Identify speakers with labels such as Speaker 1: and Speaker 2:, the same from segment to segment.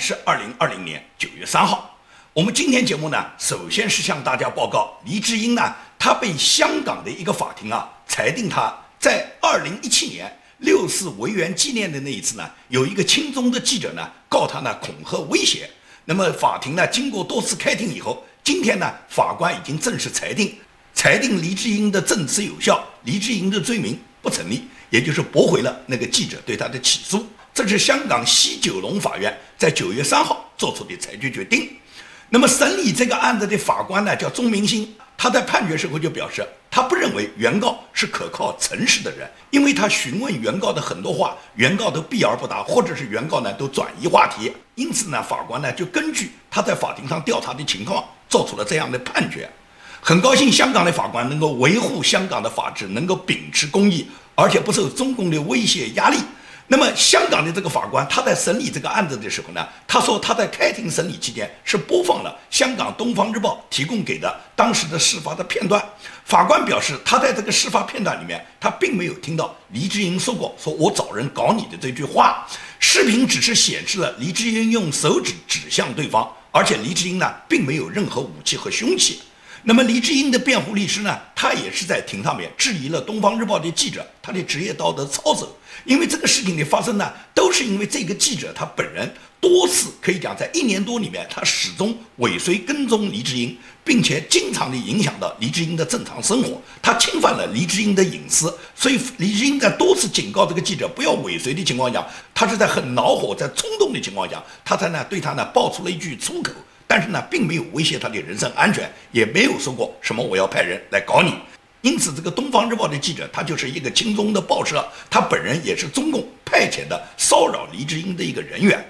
Speaker 1: 是二零二零年九月三号。我们今天节目呢，首先是向大家报告，黎智英呢，他被香港的一个法庭啊裁定他在二零一七年六四维园纪念的那一次呢，有一个亲中的记者呢告他呢恐吓威胁。那么法庭呢经过多次开庭以后，今天呢法官已经正式裁定，裁定黎智英的证词有效，黎智英的罪名不成立，也就是驳回了那个记者对他的起诉。这是香港西九龙法院在九月三号做出的裁决决定。那么审理这个案子的法官呢，叫钟明星。他在判决时候就表示，他不认为原告是可靠诚实的人，因为他询问原告的很多话，原告都避而不答，或者是原告呢都转移话题。因此呢，法官呢就根据他在法庭上调查的情况，做出了这样的判决。很高兴香港的法官能够维护香港的法治，能够秉持公义，而且不受中共的威胁压力。那么，香港的这个法官他在审理这个案子的时候呢，他说他在开庭审理期间是播放了香港《东方日报》提供给的当时的事发的片段。法官表示，他在这个事发片段里面，他并没有听到黎智英说过“说我找人搞你的”这句话。视频只是显示了黎智英用手指指向对方，而且黎智英呢，并没有任何武器和凶器。那么，黎智英的辩护律师呢，他也是在庭上面质疑了《东方日报》的记者他的职业道德操守。因为这个事情的发生呢，都是因为这个记者他本人多次可以讲，在一年多里面，他始终尾随跟踪黎智英，并且经常的影响到黎智英的正常生活，他侵犯了黎智英的隐私，所以黎智英在多次警告这个记者不要尾随的情况下，他是在很恼火、在冲动的情况下，他才呢对他呢爆出了一句粗口，但是呢并没有威胁他的人身安全，也没有说过什么我要派人来搞你。因此，这个《东方日报》的记者，他就是一个亲中的报社，他本人也是中共派遣的骚扰黎智英的一个人员。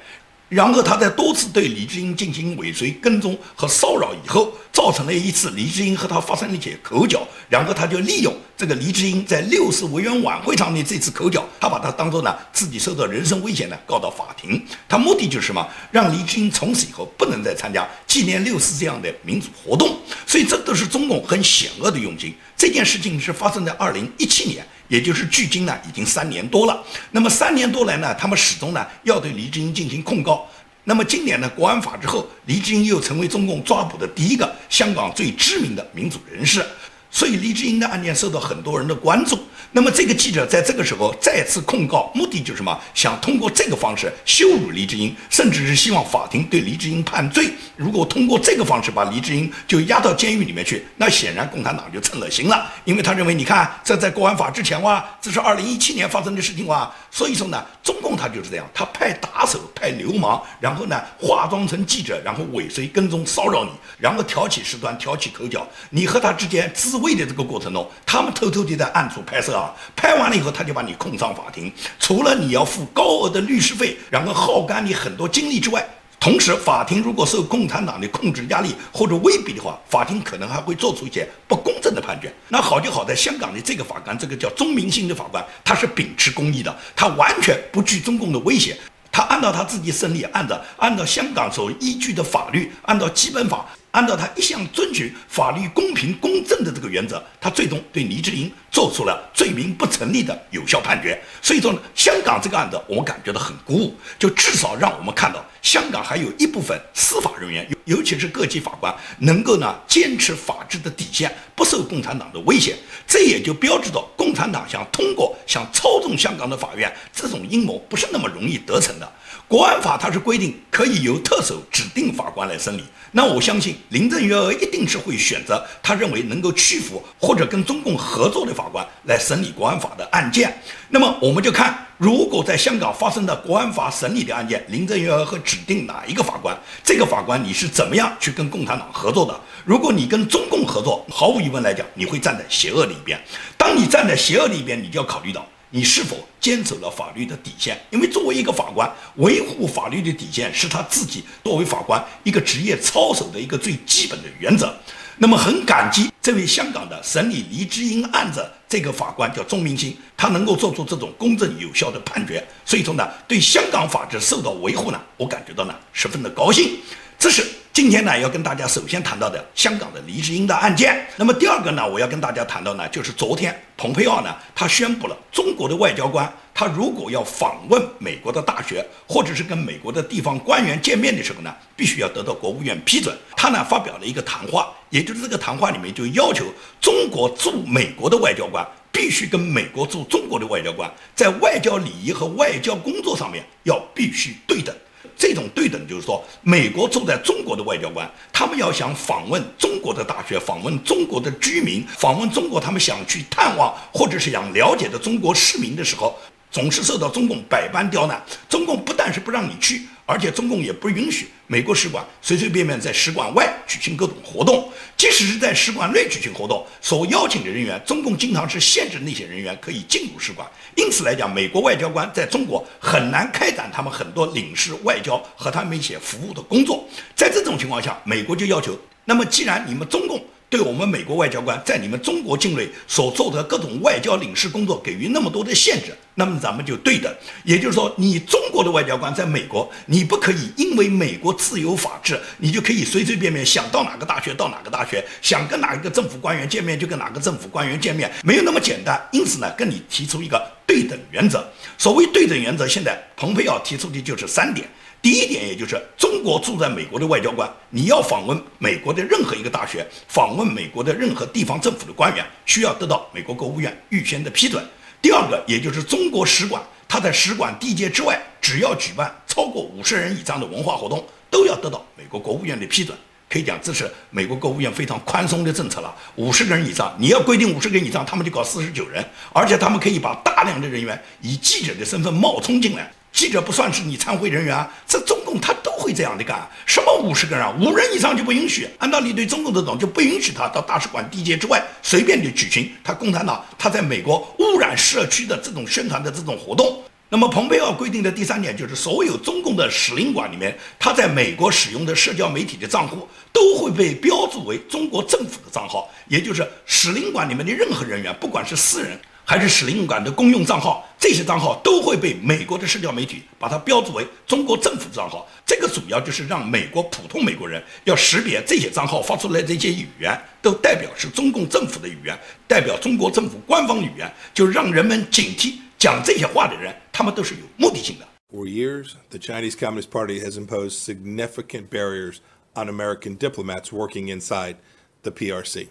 Speaker 1: 然后他在多次对李智英进行尾随、跟踪和骚扰以后，造成了一次李智英和他发生了一些口角。然后他就利用这个李智英在六四维园晚会上的这次口角，他把他当做呢自己受到人身危险呢告到法庭。他目的就是什么？让李智英从此以后不能再参加纪念六四这样的民主活动。所以这都是中共很险恶的用心。这件事情是发生在二零一七年。也就是距今呢，已经三年多了。那么三年多来呢，他们始终呢要对黎智英进行控告。那么今年呢，国安法之后，黎智英又成为中共抓捕的第一个香港最知名的民主人士。所以黎智英的案件受到很多人的关注。那么这个记者在这个时候再次控告，目的就是什么？想通过这个方式羞辱黎智英，甚至是希望法庭对黎智英判罪。如果通过这个方式把黎智英就押到监狱里面去，那显然共产党就称了心了，因为他认为，你看这在国安法之前哇，这是二零一七年发生的事情哇。所以说呢，中共他就是这样，他派打手、派流氓，然后呢化妆成记者，然后尾随跟踪骚扰你，然后挑起事端、挑起口角。你和他之间自卫的这个过程中，他们偷偷地在暗处拍摄啊。拍完了以后，他就把你控上法庭。除了你要付高额的律师费，然后耗干你很多精力之外，同时法庭如果受共产党的控制压力或者威逼的话，法庭可能还会做出一些不公正的判决。那好就好在香港的这个法官，这个叫钟明星的法官，他是秉持公义的，他完全不惧中共的威胁，他按照他自己审理按照，按照香港所依据的法律，按照基本法。按照他一向遵循法律公平公正的这个原则，他最终对黎智英做出了罪名不成立的有效判决。所以说呢，香港这个案子我们感觉到很鼓舞，就至少让我们看到香港还有一部分司法人员，尤尤其是各级法官，能够呢坚持法治的底线，不受共产党的威胁。这也就标志着共产党想通过想操纵香港的法院这种阴谋不是那么容易得逞的。国安法它是规定可以由特首指定法官来审理，那我相信林郑月娥一定是会选择他认为能够屈服或者跟中共合作的法官来审理国安法的案件。那么我们就看，如果在香港发生的国安法审理的案件，林郑月娥会指定哪一个法官？这个法官你是怎么样去跟共产党合作的？如果你跟中共合作，毫无疑问来讲，你会站在邪恶的一边。当你站在邪恶的一边，你就要考虑到。你是否坚守了法律的底线？因为作为一个法官，维护法律的底线是他自己作为法官一个职业操守的一个最基本的原则。那么很感激这位香港的审理黎智英案子这个法官叫钟明星，他能够做出这种公正有效的判决。所以说呢，对香港法治受到维护呢，我感觉到呢十分的高兴。这是今天呢，要跟大家首先谈到的香港的黎智英的案件。那么第二个呢，我要跟大家谈到呢，就是昨天蓬佩奥呢，他宣布了中国的外交官，他如果要访问美国的大学，或者是跟美国的地方官员见面的时候呢，必须要得到国务院批准。他呢发表了一个谈话，也就是这个谈话里面就要求中国驻美国的外交官必须跟美国驻中国的外交官在外交礼仪和外交工作上面要必须对等。这种对等就是说，美国住在中国的外交官，他们要想访问中国的大学，访问中国的居民，访问中国他们想去探望或者是想了解的中国市民的时候。总是受到中共百般刁难，中共不但是不让你去，而且中共也不允许美国使馆随随便便在使馆外举行各种活动，即使是在使馆内举行活动，所邀请的人员，中共经常是限制那些人员可以进入使馆。因此来讲，美国外交官在中国很难开展他们很多领事外交和他们一些服务的工作。在这种情况下，美国就要求，那么既然你们中共。对我们美国外交官在你们中国境内所做的各种外交领事工作给予那么多的限制，那么咱们就对等。也就是说，你中国的外交官在美国，你不可以因为美国自由法治，你就可以随随便便想到哪个大学到哪个大学，想跟哪一个政府官员见面就跟哪个政府官员见面，没有那么简单。因此呢，跟你提出一个对等原则。所谓对等原则，现在蓬佩奥提出的就是三点。第一点，也就是中国住在美国的外交官，你要访问美国的任何一个大学，访问美国的任何地方政府的官员，需要得到美国国务院预先的批准。第二个，也就是中国使馆，他在使馆地界之外，只要举办超过五十人以上的文化活动，都要得到美国国务院的批准。可以讲，这是美国国务院非常宽松的政策了。五十个人以上，你要规定五十个人以上，他们就搞四十九人，而且他们可以把大量的人员以记者的身份冒充进来。记者不算是你参会人员，这中共他都会这样的干。什么五十个人啊，五人以上就不允许。按道理对中共这种就不允许他到大使馆地界之外随便的举行他共产党他在美国污染社区的这种宣传的这种活动。那么蓬佩奥规定的第三点就是，所有中共的使领馆里面，他在美国使用的社交媒体的账户都会被标注为中国政府的账号，也就是使领馆里面的任何人员，不管是私人。还是使领馆的公用账号，这些账号都会被美国的社交媒体把它标注为中国政府账号。这个主要就是让美国普通美国人要识别这些账号发出来这些语言，都代表是中共政府的语言，代表中国政府官方语言，就让人们警惕讲这些话的人，他们都是有目的性的。
Speaker 2: For years, the Chinese Communist Party has imposed significant barriers on American diplomats working inside the PRC.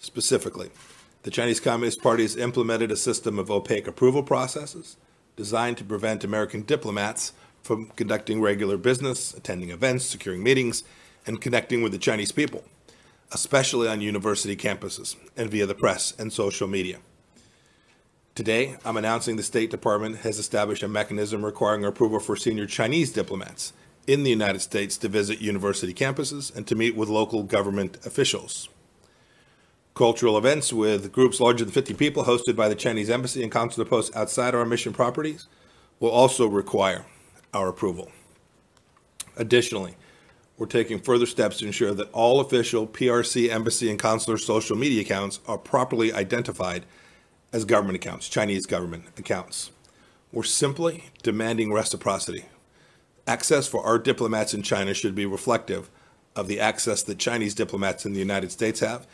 Speaker 2: Specifically. The Chinese Communist Party has implemented a system of opaque approval processes designed to prevent American diplomats from conducting regular business, attending events, securing meetings, and connecting with the Chinese people, especially on university campuses and via the press and social media. Today, I'm announcing the State Department has established a mechanism requiring approval for senior Chinese diplomats in the United States to visit university campuses and to meet with local government officials. Cultural events with groups larger than 50 people hosted by the Chinese Embassy and consular posts outside our mission properties will also require our approval. Additionally, we're taking further steps to ensure that all official PRC embassy and consular social media accounts are properly identified as government accounts, Chinese government accounts. We're simply demanding reciprocity. Access for our diplomats in China should be reflective of the access that Chinese diplomats in the United States have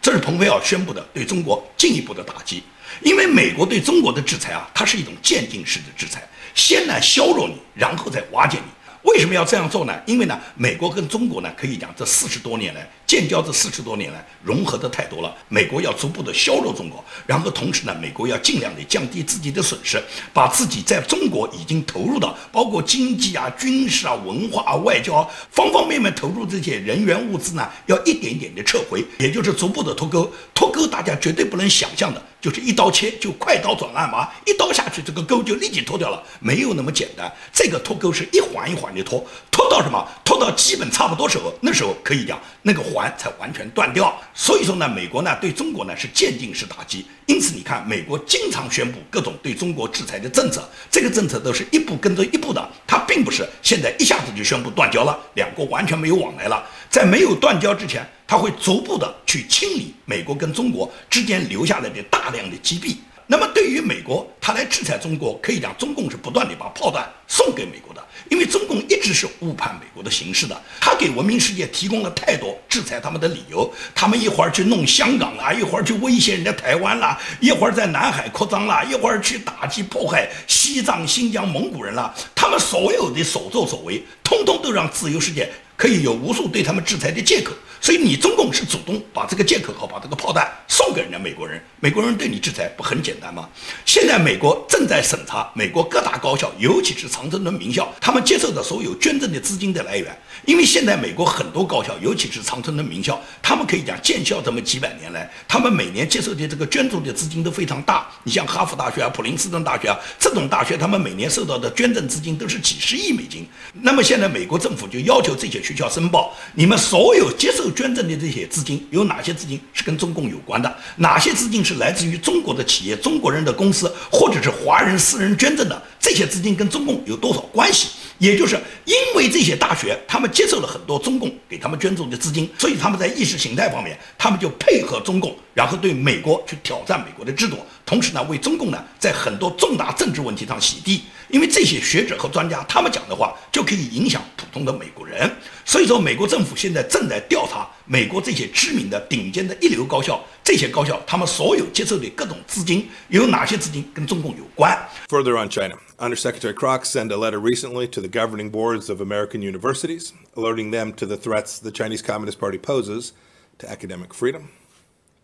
Speaker 1: 这是蓬佩奥宣布的对中国进一步的打击，因为美国对中国的制裁啊，它是一种渐进式的制裁，先来削弱你，然后再瓦解你。为什么要这样做呢？因为呢，美国跟中国呢，可以讲这四十多年来建交这四十多年来融合的太多了。美国要逐步的削弱中国，然后同时呢，美国要尽量的降低自己的损失，把自己在中国已经投入的，包括经济啊、军事啊、文化啊、外交啊方方面面投入这些人员物资呢，要一点点的撤回，也就是逐步的脱钩。脱钩大家绝对不能想象的。就是一刀切，就快刀斩乱麻，一刀下去，这个钩就立即脱掉了，没有那么简单。这个脱钩是一环一环的脱，脱到什么？脱到基本差不多时候，那时候可以讲那个环才完全断掉。所以说呢，美国呢对中国呢是渐进式打击。因此你看，美国经常宣布各种对中国制裁的政策，这个政策都是一步跟着一步的，它并不是现在一下子就宣布断交了，两国完全没有往来了。在没有断交之前。他会逐步的去清理美国跟中国之间留下来的大量的积弊。那么对于美国，他来制裁中国，可以讲中共是不断的把炮弹送给美国的，因为中共一直是误判美国的形势的，他给文明世界提供了太多制裁他们的理由。他们一会儿去弄香港啦，一会儿去威胁人家台湾啦，一会儿在南海扩张啦，一会儿去打击迫害西藏、新疆、蒙古人啦，他们所有的所作所为，通通都让自由世界。可以有无数对他们制裁的借口，所以你中共是主动把这个借口和把这个炮弹送给人家美国人，美国人对你制裁不很简单吗？现在美国正在审查美国各大高校，尤其是常春藤名校，他们接受的所有捐赠的资金的来源，因为现在美国很多高校，尤其是常春藤名校，他们可以讲建校这么几百年来，他们每年接受的这个捐助的资金都非常大。你像哈佛大学啊、普林斯顿大学啊这种大学，他们每年受到的捐赠资金都是几十亿美金。那么现在美国政府就要求这些。学校申报，你们所有接受捐赠的这些资金，有哪些资金是跟中共有关的？哪些资金是来自于中国的企业、中国人的公司，或者是华人私人捐赠的？这些资金跟中共有多少关系？也就是因为这些大学，他们接受了很多中共给他们捐助的资金，所以他们在意识形态方面，他们就配合中共，然后对美国去挑战美国的制度，同时呢，为中共呢在很多重大政治问题上洗地。因为这些学者和专家，他们讲的话就可以影响普通的美国人。所以说，美国政府现在正在调查美国这些知名的、顶尖的一流高校，这些高校他们所有接受的各种资金，有哪些资金跟中共有关
Speaker 2: ？Further on China, Undersecretary Crock sent a letter recently to the governing boards of American universities, alerting them to the threats the Chinese Communist Party poses to academic freedom,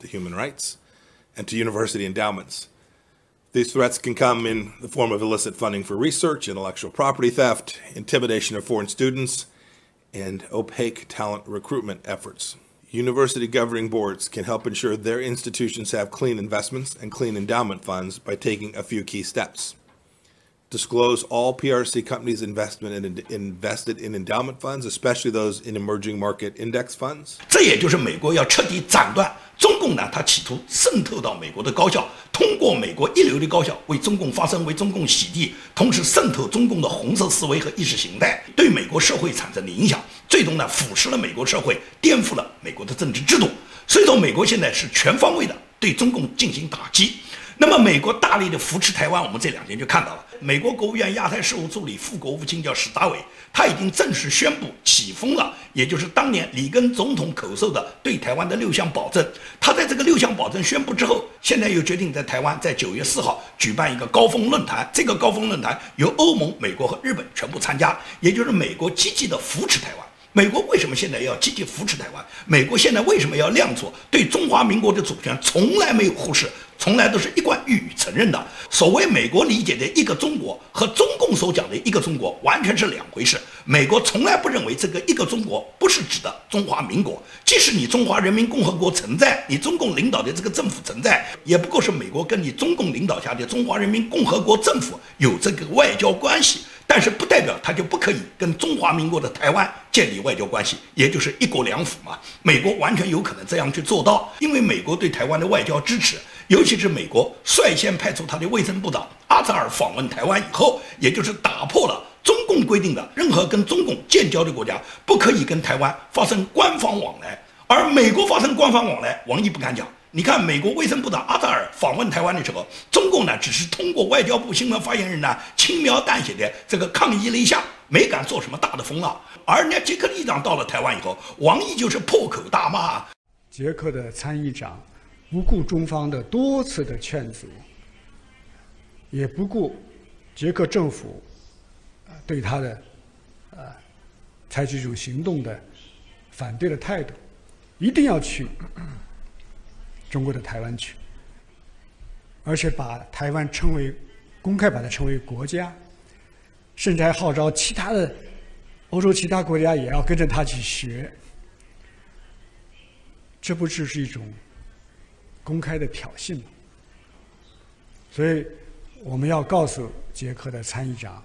Speaker 2: to human rights, and to university endowments. These threats can come in the form of illicit funding for research, intellectual property theft, intimidation of foreign students, and opaque talent recruitment efforts. University governing boards can help ensure their institutions have clean investments and clean endowment funds by taking a few key steps. Disclose all PRC companies' investment in, invested in endowment funds, especially those in emerging market index funds.
Speaker 1: 这也就是美国要彻底斩断中共呢，他企图渗透到美国的高校，通过美国一流的高校为中共发声，为中共洗地，同时渗透中共的红色思维和意识形态，对美国社会产生的影响，最终呢腐蚀了美国社会，颠覆了美国的政治制度。所以说，美国现在是全方位的对中共进行打击。那么，美国大力的扶持台湾，我们这两天就看到了。美国国务院亚太事务助理副国务卿叫史达伟，他已经正式宣布起风了，也就是当年里根总统口授的对台湾的六项保证。他在这个六项保证宣布之后，现在又决定在台湾在九月四号举办一个高峰论坛。这个高峰论坛由欧盟、美国和日本全部参加，也就是美国积极的扶持台湾。美国为什么现在要积极扶持台湾？美国现在为什么要亮出对中华民国的主权从来没有忽视？从来都是一贯予以承认的。所谓美国理解的一个中国和中共所讲的一个中国完全是两回事。美国从来不认为这个一个中国不是指的中华民国，即使你中华人民共和国存在，你中共领导的这个政府存在，也不过是美国跟你中共领导下的中华人民共和国政府有这个外交关系。但是不代表他就不可以跟中华民国的台湾建立外交关系，也就是一国两府嘛。美国完全有可能这样去做到，因为美国对台湾的外交支持。尤其是美国率先派出他的卫生部长阿扎尔访问台湾以后，也就是打破了中共规定的任何跟中共建交的国家不可以跟台湾发生官方往来，而美国发生官方往来，王毅不敢讲。你看，美国卫生部长阿扎尔访问台湾的时候，中共呢只是通过外交部新闻发言人呢轻描淡写的这个抗议了一下，没敢做什么大的风浪。而人家捷克议长到了台湾以后，王毅就是破口大骂
Speaker 3: 捷克的参议长。不顾中方的多次的劝阻，也不顾捷克政府对他的呃采取一种行动的反对的态度，一定要去中国的台湾去，而且把台湾称为公开把它称为国家，甚至还号召其他的欧洲其他国家也要跟着他去学，这不只是一种。公开的挑衅，所以我们要告诉捷克的参议长，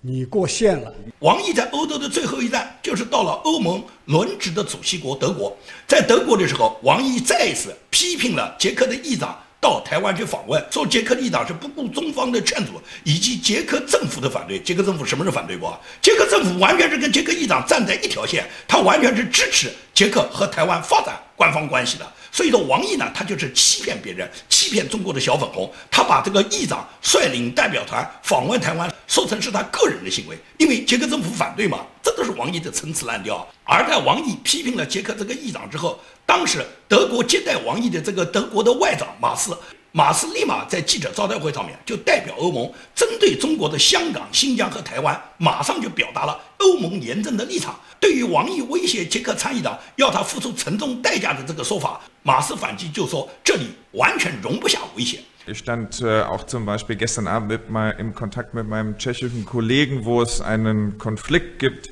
Speaker 3: 你过线了。
Speaker 1: 王毅在欧洲的最后一站就是到了欧盟轮值的主席国德国，在德国的时候，王毅再一次批评了捷克的议长到台湾去访问，说捷克议长是不顾中方的劝阻以及捷克政府的反对。捷克政府什么时候反对过？捷克政府完全是跟捷克议长站在一条线，他完全是支持捷克和台湾发展官方关系的。所以说，王毅呢，他就是欺骗别人，欺骗中国的小粉红。他把这个议长率领代表团访问台湾，说成是他个人的行为，因为捷克政府反对嘛，这都是王毅的陈词滥调。而在王毅批评了捷克这个议长之后，当时德国接待王毅的这个德国的外长马斯。马斯立马在记者招待会上面就代表欧盟，针对中国的香港、新疆和台湾，马上就表达了欧盟严正的立场。对于王毅威胁捷克参议长要他付出沉重代价的这个说法，马斯反击就说这里完全容不下威胁。
Speaker 4: Ich stand auch zum Beispiel gestern Abend mit mal im Kontakt mit meinem tschechischen Kollegen, wo es einen Konflikt gibt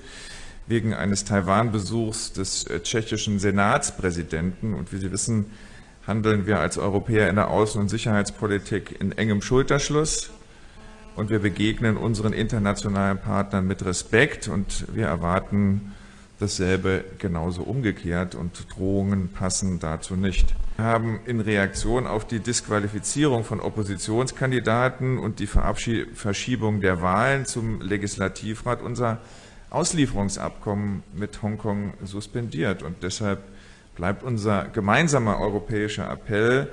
Speaker 4: wegen eines Taiwan-Besuchs des tschechischen Senatspräsidenten. Und wie Sie wissen, handeln wir als Europäer in der Außen- und Sicherheitspolitik in engem Schulterschluss und wir begegnen unseren internationalen Partnern mit Respekt und wir erwarten dasselbe genauso umgekehrt und Drohungen passen dazu nicht. Wir haben in Reaktion auf die Disqualifizierung von Oppositionskandidaten und die Verschiebung der Wahlen zum Legislativrat unser Auslieferungsabkommen mit Hongkong suspendiert und deshalb bleibt unser gemeinsamer europäischer Appell,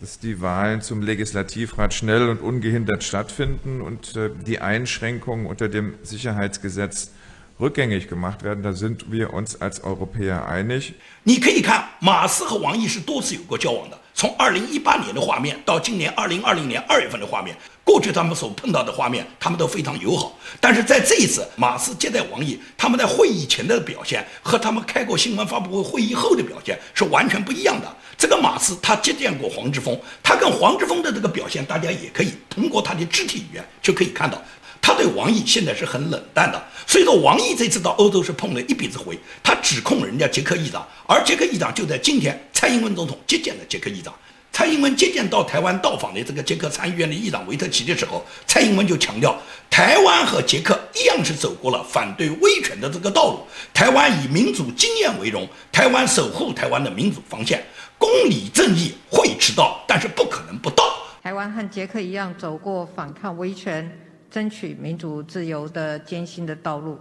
Speaker 4: dass die Wahlen zum Legislativrat schnell und ungehindert stattfinden und äh, die Einschränkungen unter dem Sicherheitsgesetz rückgängig gemacht werden. Da sind wir uns als Europäer einig.
Speaker 1: 你可以看，马斯和王毅是多次有过交往的。 从二零一八年的画面到今年二零二零年二月份的画面，过去他们所碰到的画面，他们都非常友好。但是在这一次，马斯接待王毅，他们在会议前的表现和他们开过新闻发布会会议后的表现是完全不一样的。这个马斯他接见过黄之锋，他跟黄之锋的这个表现，大家也可以通过他的肢体语言就可以看到。他对王毅现在是很冷淡的，所以说王毅这次到欧洲是碰了一鼻子灰。他指控人家捷克议长，而捷克议长就在今天，蔡英文总统接见了捷克议长。蔡英文接见到台湾到访的这个捷克参议院的议长维特奇的时候，蔡英文就强调，台湾和捷克一样是走过了反对威权的这个道路。台湾以民主经验为荣，台湾守护台湾的民主防线，公理正义会迟到，但是不可能不到。
Speaker 5: 台湾和捷克一样走过反抗威权。争取民主自由的艰辛的道路，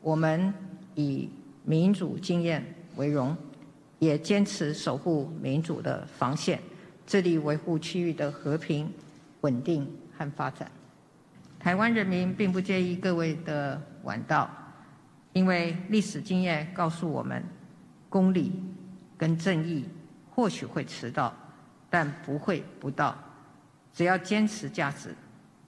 Speaker 5: 我们以民主经验为荣，也坚持守护民主的防线，致力维护区域的和平、稳定和发展。台湾人民并不介意各位的晚到，因为历史经验告诉我们，公理跟正义或许会迟到，但不会不到。只要坚持价值。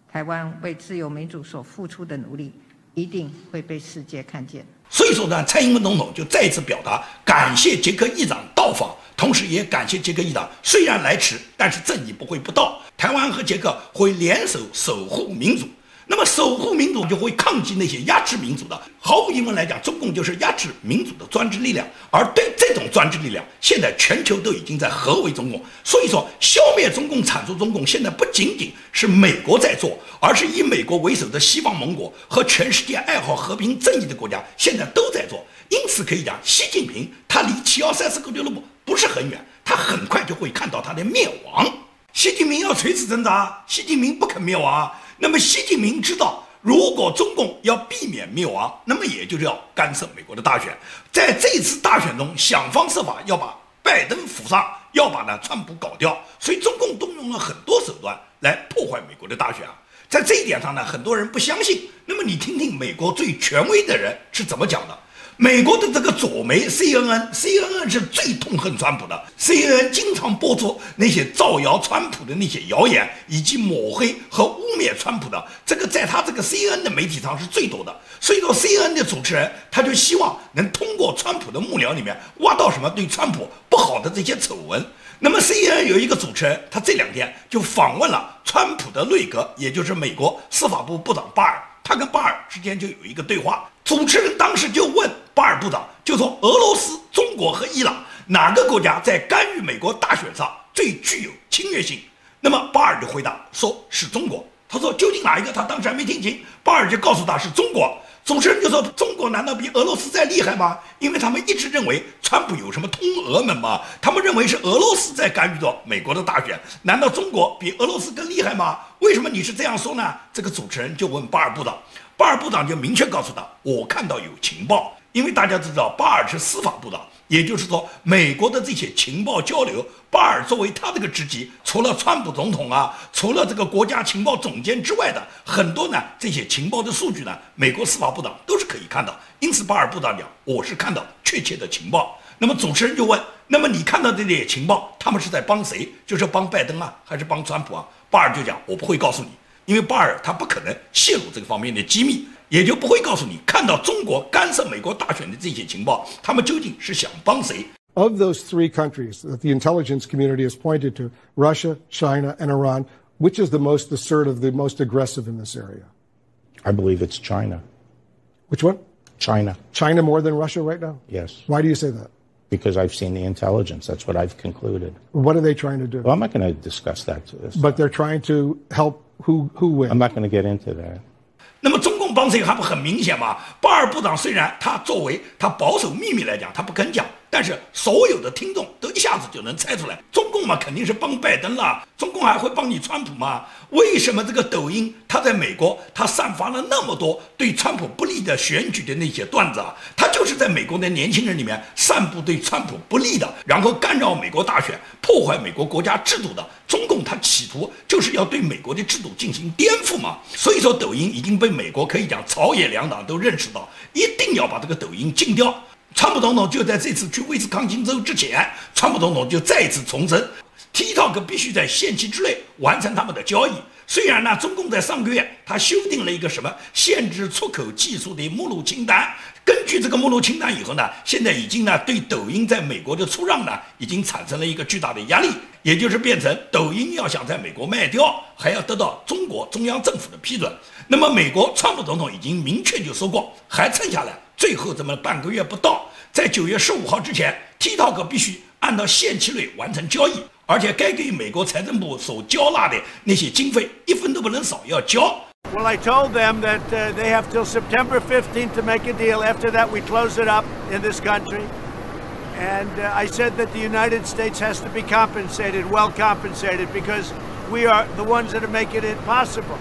Speaker 5: 台湾为自由民主所付出的努力，一定会被世界看见。
Speaker 1: 所以说呢，蔡英文总统就再次表达感谢捷克议长到访，同时也感谢捷克议长虽然来迟，但是正义不会不到。台湾和捷克会联手守护民主。那么守护民主就会抗击那些压制民主的。毫无疑问来讲，中共就是压制民主的专制力量。而对这种专制力量，现在全球都已经在合围中共。所以说，消灭中共、铲除中共，现在不仅仅是美国在做，而是以美国为首的西方盟国和全世界爱好和平正义的国家现在都在做。因此可以讲，习近平他离七幺三四俱乐部不是很远，他很快就会看到他的灭亡。习近平要垂死挣扎，习近平不肯灭亡。那么，习近平知道，如果中共要避免灭亡，那么也就是要干涉美国的大选，在这次大选中想方设法要把拜登扶上，要把呢川普搞掉，所以中共动用了很多手段来破坏美国的大选啊。在这一点上呢，很多人不相信。那么你听听美国最权威的人是怎么讲的。美国的这个左媒 CNN，CNN 是最痛恨川普的。CNN 经常播出那些造谣川普的那些谣言，以及抹黑和污蔑川普的。这个在他这个 CNN 的媒体上是最多的。所以说，CNN 的主持人他就希望能通过川普的幕僚里面挖到什么对川普不好的这些丑闻。那么 CNN 有一个主持人，他这两天就访问了川普的内阁，也就是美国司法部部长巴尔。他跟巴尔之间就有一个对话。主持人当时就问巴尔部长，就说俄罗斯、中国和伊朗哪个国家在干预美国大选上最具有侵略性？那么巴尔就回答说是中国。他说究竟哪一个？他当时还没听清。巴尔就告诉他是中国。主持人就说：“中国难道比俄罗斯再厉害吗？因为他们一直认为川普有什么通俄门吗？他们认为是俄罗斯在干预着美国的大选。难道中国比俄罗斯更厉害吗？为什么你是这样说呢？”这个主持人就问巴尔部长，巴尔部长就明确告诉他：“我看到有情报。”因为大家都知道，巴尔是司法部长，也就是说，美国的这些情报交流，巴尔作为他这个职级，除了川普总统啊，除了这个国家情报总监之外的很多呢，这些情报的数据呢，美国司法部长都是可以看到。因此，巴尔部长讲，我是看到确切的情报。那么主持人就问，那么你看到这些情报，他们是在帮谁？就是帮拜登啊，还是帮川普啊？巴尔就讲，我不会告诉你，因为巴尔他不可能泄露这个方面的机密。也就不会告诉你，看到中国干涉美国大选的这些情报，他们究竟是想帮谁？
Speaker 6: Of those three countries that the intelligence community has pointed to, Russia, China, and Iran, which is the most assertive, the most aggressive in this area?
Speaker 7: I believe it's China.
Speaker 6: Which one?
Speaker 7: China.
Speaker 6: China more than Russia right now?
Speaker 7: Yes.
Speaker 6: Why do you say that?
Speaker 7: Because I've seen the intelligence. That's what I've concluded.
Speaker 6: What are they trying to do?
Speaker 7: Well, I'm not going to discuss that. To this
Speaker 6: but they're trying to help who who win.
Speaker 7: I'm not going to get into that.
Speaker 1: 那么中共帮谁还不很明显吗？巴尔部长虽然他作为他保守秘密来讲，他不肯讲，但是所有的听众都一下子就能猜出来，中共嘛肯定是帮拜登了，中共还会帮你川普吗？为什么这个抖音他在美国他散发了那么多对川普不利的选举的那些段子啊？他就是在美国的年轻人里面散布对川普不利的，然后干扰美国大选、破坏美国国家制度的。中共它企图就是要对美国的制度进行颠覆嘛。所以说，抖音已经被美国可以讲朝野两党都认识到，一定要把这个抖音禁掉。川普总统就在这次去威斯康星州之前，川普总统就再次重申。TikTok 必须在限期之内完成他们的交易。虽然呢，中共在上个月他修订了一个什么限制出口技术的目录清单。根据这个目录清单以后呢，现在已经呢对抖音在美国的出让呢已经产生了一个巨大的压力，也就是变成抖音要想在美国卖掉，还要得到中国中央政府的批准。那么美国川普总统已经明确就说过，还剩下来最后这么半个月不到，在九月十五号之前，TikTok 必须按照限期内完成交易。而且该给美国财政部所交纳的那些经费一分都不能少，要交。
Speaker 8: Well, I told them that uh, they have till September 15th to make a deal. After that, we close it up in this country. And uh, I said that the United States has to be compensated, well compensated, because we are the ones that are making it possible.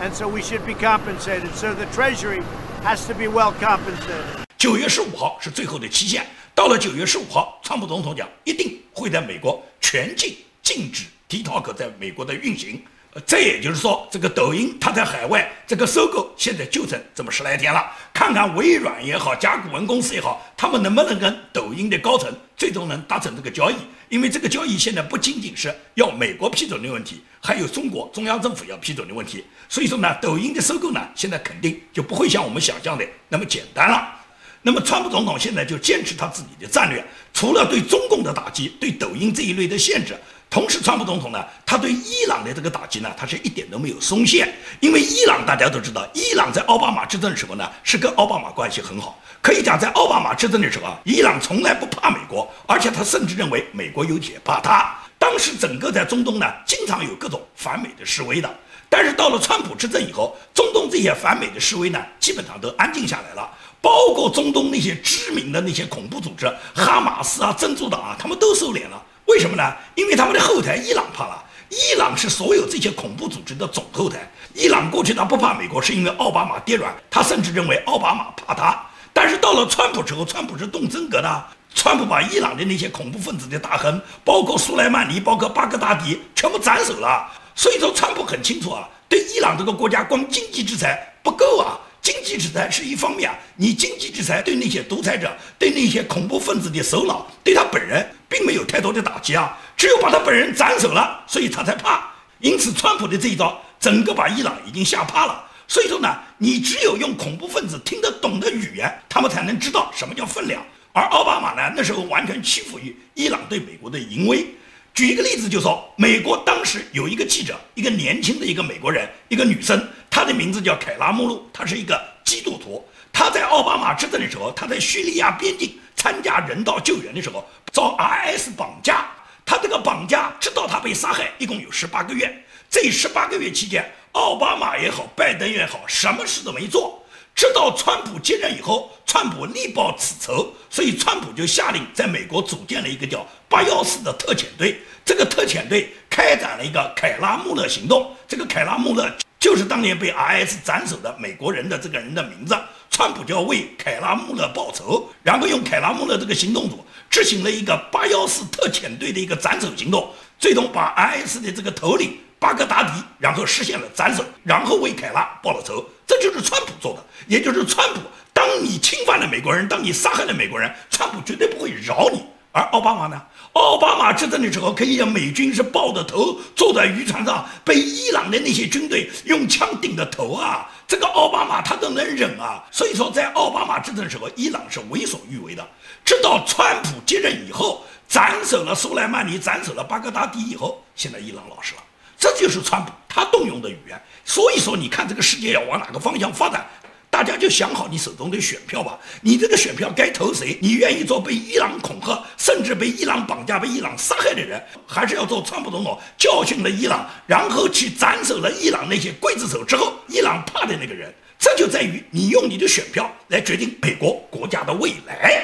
Speaker 8: And so we should be compensated. So the Treasury has to be well compensated.
Speaker 1: 九月十五号是最后的期限， 到了九月十五号，川普总统讲一定会在美国全境禁止 TikTok 在美国的运行。呃，这也就是说，这个抖音它在海外这个收购现在就剩这么十来天了。看看微软也好，甲骨文公司也好，他们能不能跟抖音的高层最终能达成这个交易？因为这个交易现在不仅仅是要美国批准的问题，还有中国中央政府要批准的问题。所以说呢，抖音的收购呢，现在肯定就不会像我们想象的那么简单了。那么，川普总统现在就坚持他自己的战略，除了对中共的打击，对抖音这一类的限制，同时，川普总统呢，他对伊朗的这个打击呢，他是一点都没有松懈。因为伊朗大家都知道，伊朗在奥巴马执政的时候呢，是跟奥巴马关系很好，可以讲在奥巴马执政的时候啊，伊朗从来不怕美国，而且他甚至认为美国有铁怕他。当时整个在中东呢，经常有各种反美的示威的，但是到了川普执政以后，中东这些反美的示威呢，基本上都安静下来了。包括中东那些知名的那些恐怖组织，哈马斯啊、真主党啊，他们都收敛了。为什么呢？因为他们的后台伊朗怕了。伊朗是所有这些恐怖组织的总后台。伊朗过去他不怕美国，是因为奥巴马跌软，他甚至认为奥巴马怕他。但是到了川普之后，川普是动真格的，川普把伊朗的那些恐怖分子的大亨，包括苏莱曼尼、包括巴格达迪，全部斩首了。所以说，川普很清楚啊，对伊朗这个国家光经济制裁不够啊。经济制裁是一方面啊，你经济制裁对那些独裁者、对那些恐怖分子的首脑、对他本人并没有太多的打击啊，只有把他本人斩首了，所以他才怕。因此，川普的这一招，整个把伊朗已经吓怕了。所以说呢，你只有用恐怖分子听得懂的语言，他们才能知道什么叫分量。而奥巴马呢，那时候完全屈服于伊朗对美国的淫威。举一个例子，就说美国当时有一个记者，一个年轻的一个美国人，一个女生。她的名字叫凯拉穆鲁，她是一个基督徒。她在奥巴马执政的时候，她在叙利亚边境参加人道救援的时候遭 IS 绑架。她这个绑架直到她被杀害，一共有十八个月。这十八个月期间，奥巴马也好，拜登也好，什么事都没做，直到川普接任以后，川普力报此仇，所以川普就下令在美国组建了一个叫“八幺四”的特遣队。这个特遣队开展了一个凯拉穆勒行动。这个凯拉穆勒就是当年被 IS 斩首的美国人的这个人的名字。川普就要为凯拉穆勒报仇，然后用凯拉穆勒这个行动组执行了一个“八幺四”特遣队的一个斩首行动，最终把 IS 的这个头领巴格达迪，然后实现了斩首，然后为凯拉报了仇。这就是川普做的，也就是川普，当你侵犯了美国人，当你杀害了美国人，川普绝对不会饶你。而奥巴马呢？奥巴马执政的时候，可以让美军是抱着头坐在渔船上，被伊朗的那些军队用枪顶着头啊！这个奥巴马他都能忍啊！所以说，在奥巴马执政的时候，伊朗是为所欲为的。直到川普接任以后，斩首了苏莱曼尼，斩首了巴格达迪以后，现在伊朗老实了。这就是川普他动用的语言。所以说，你看这个世界要往哪个方向发展？大家就想好你手中的选票吧。你这个选票该投谁？你愿意做被伊朗恐吓，甚至被伊朗绑架、被伊朗杀害的人，还是要做川普总统教训了伊朗，然后去斩首了伊朗那些刽子手之后，伊朗怕的那个人？这就在于你用你的选票来决定美国国家的未来。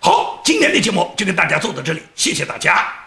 Speaker 1: 好，今天的节目就跟大家做到这里，谢谢大家。